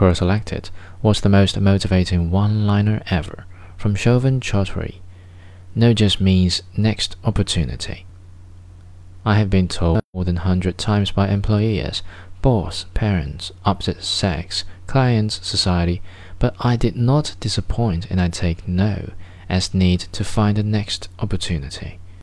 Pearl selected was the most motivating one-liner ever from Shovan Chowdhury. No just means next opportunity. I have been told more than hundred times by employers, boss, parents, opposite sex, clients, society, but I did not disappoint and I take no as need to find the next opportunity.